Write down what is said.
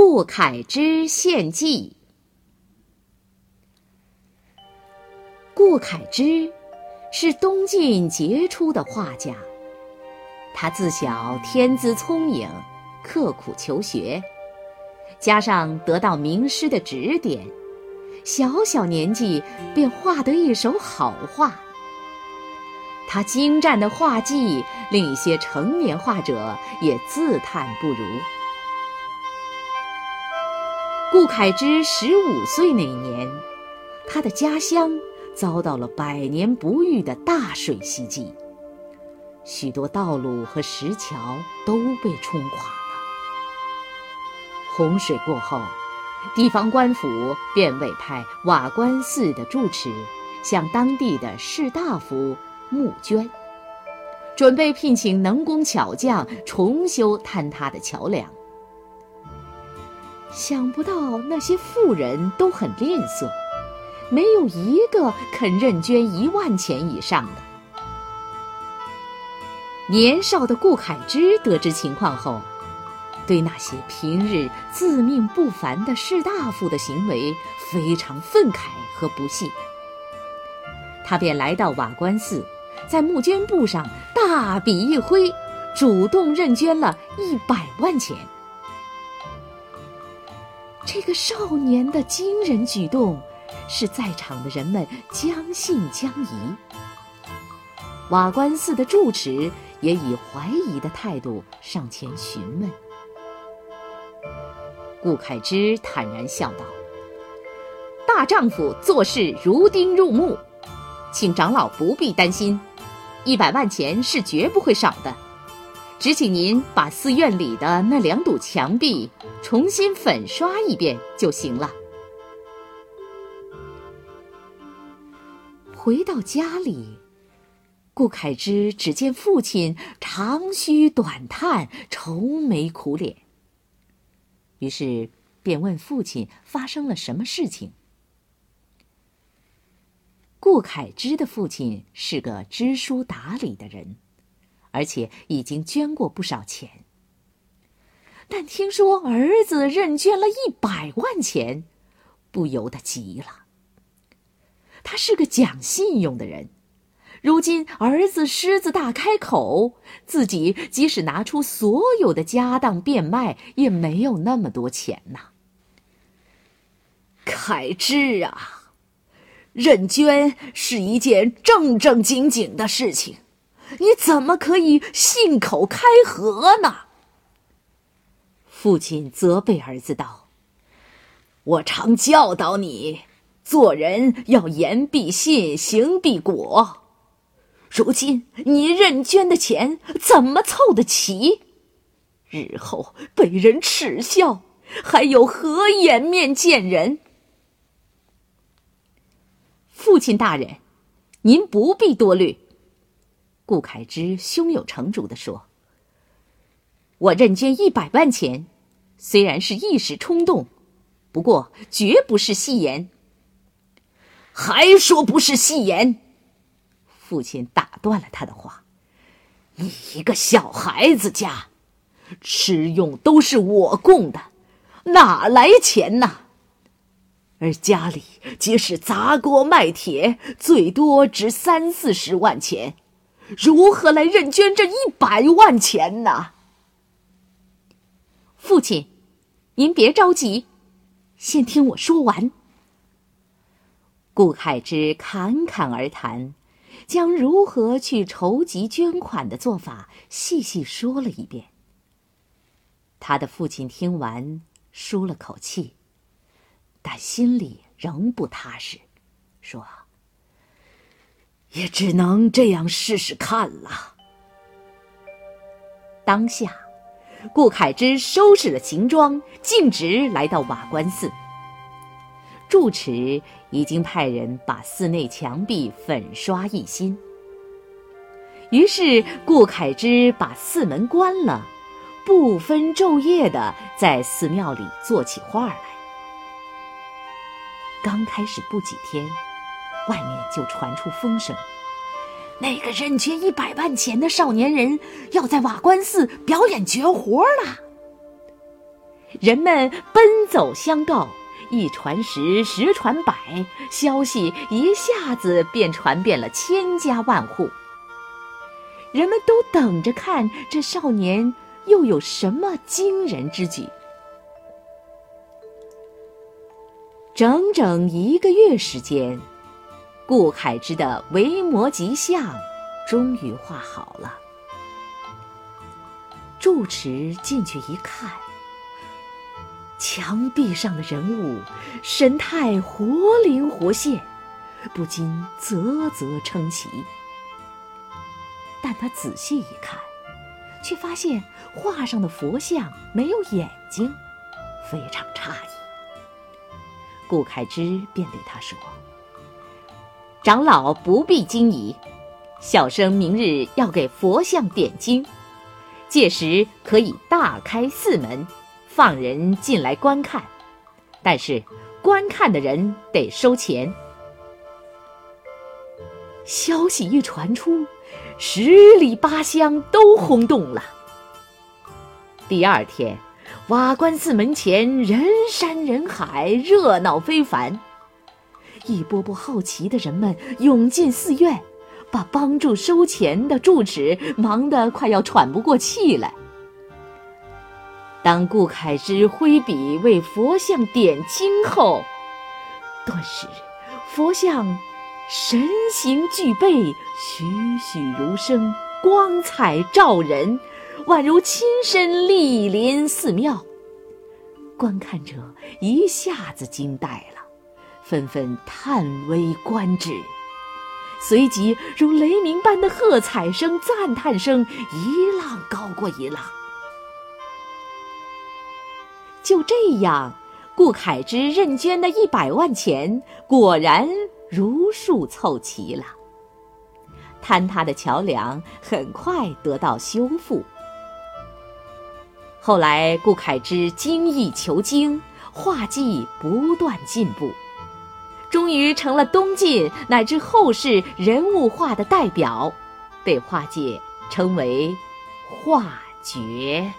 顾恺之献计。顾恺之是东晋杰出的画家，他自小天资聪颖，刻苦求学，加上得到名师的指点，小小年纪便画得一手好画。他精湛的画技令一些成年画者也自叹不如。顾恺之十五岁那年，他的家乡遭到了百年不遇的大水袭击，许多道路和石桥都被冲垮了。洪水过后，地方官府便委派瓦官寺的住持向当地的士大夫。募捐，准备聘请能工巧匠重修坍塌的桥梁。想不到那些富人都很吝啬，没有一个肯认捐一万钱以上的。年少的顾恺之得知情况后，对那些平日自命不凡的士大夫的行为非常愤慨和不屑。他便来到瓦官寺。在募捐簿上大笔一挥，主动认捐了一百万钱。这个少年的惊人举动，使在场的人们将信将疑。瓦官寺的住持也以怀疑的态度上前询问。顾恺之坦然笑道：“大丈夫做事如钉入木，请长老不必担心。”一百万钱是绝不会少的，只请您把寺院里的那两堵墙壁重新粉刷一遍就行了。回到家里，顾恺之只见父亲长吁短叹、愁眉苦脸，于是便问父亲发生了什么事情。顾恺之的父亲是个知书达理的人，而且已经捐过不少钱。但听说儿子认捐了一百万钱，不由得急了。他是个讲信用的人，如今儿子狮子大开口，自己即使拿出所有的家当变卖，也没有那么多钱呐。凯之啊！认捐是一件正正经经的事情，你怎么可以信口开河呢？父亲责备儿子道：“我常教导你，做人要言必信，行必果。如今你认捐的钱怎么凑得齐？日后被人耻笑，还有何颜面见人？”父亲大人，您不必多虑。”顾恺之胸有成竹地说，“我认捐一百万钱，虽然是一时冲动，不过绝不是戏言。”还说不是戏言？父亲打断了他的话：“你一个小孩子家，吃用都是我供的，哪来钱呢？”而家里皆是砸锅卖铁，最多值三四十万钱，如何来认捐这一百万钱呢？父亲，您别着急，先听我说完。顾恺之侃侃而谈，将如何去筹集捐款的做法细细说了一遍。他的父亲听完，舒了口气。但心里仍不踏实，说：“也只能这样试试看了。”当下，顾恺之收拾了行装，径直来到瓦官寺。住持已经派人把寺内墙壁粉刷一新。于是，顾恺之把寺门关了，不分昼夜的在寺庙里做起画来。刚开始不几天，外面就传出风声，那个认捐一百万钱的少年人要在瓦官寺表演绝活了。人们奔走相告，一传十，十传百，消息一下子便传遍了千家万户。人们都等着看这少年又有什么惊人之举。整整一个月时间，顾恺之的维摩诘像终于画好了。住持进去一看，墙壁上的人物神态活灵活现，不禁啧啧称奇。但他仔细一看，却发现画上的佛像没有眼睛，非常诧异。顾恺之便对他说：“长老不必惊疑，小生明日要给佛像点睛，届时可以大开寺门，放人进来观看。但是观看的人得收钱。”消息一传出，十里八乡都轰动了。第二天。瓦官寺门前人山人海，热闹非凡。一波波好奇的人们涌进寺院，把帮助收钱的住持忙得快要喘不过气来。当顾恺之挥笔为佛像点睛后，顿时佛像神形俱备，栩栩如生，光彩照人。宛如亲身莅临寺庙，观看者一下子惊呆了，纷纷叹为观止。随即如雷鸣般的喝彩声、赞叹声一浪高过一浪。就这样，顾恺之认捐的一百万钱果然如数凑齐了。坍塌的桥梁很快得到修复。后来，顾恺之精益求精，画技不断进步，终于成了东晋乃至后世人物画的代表，被画界称为“画绝”。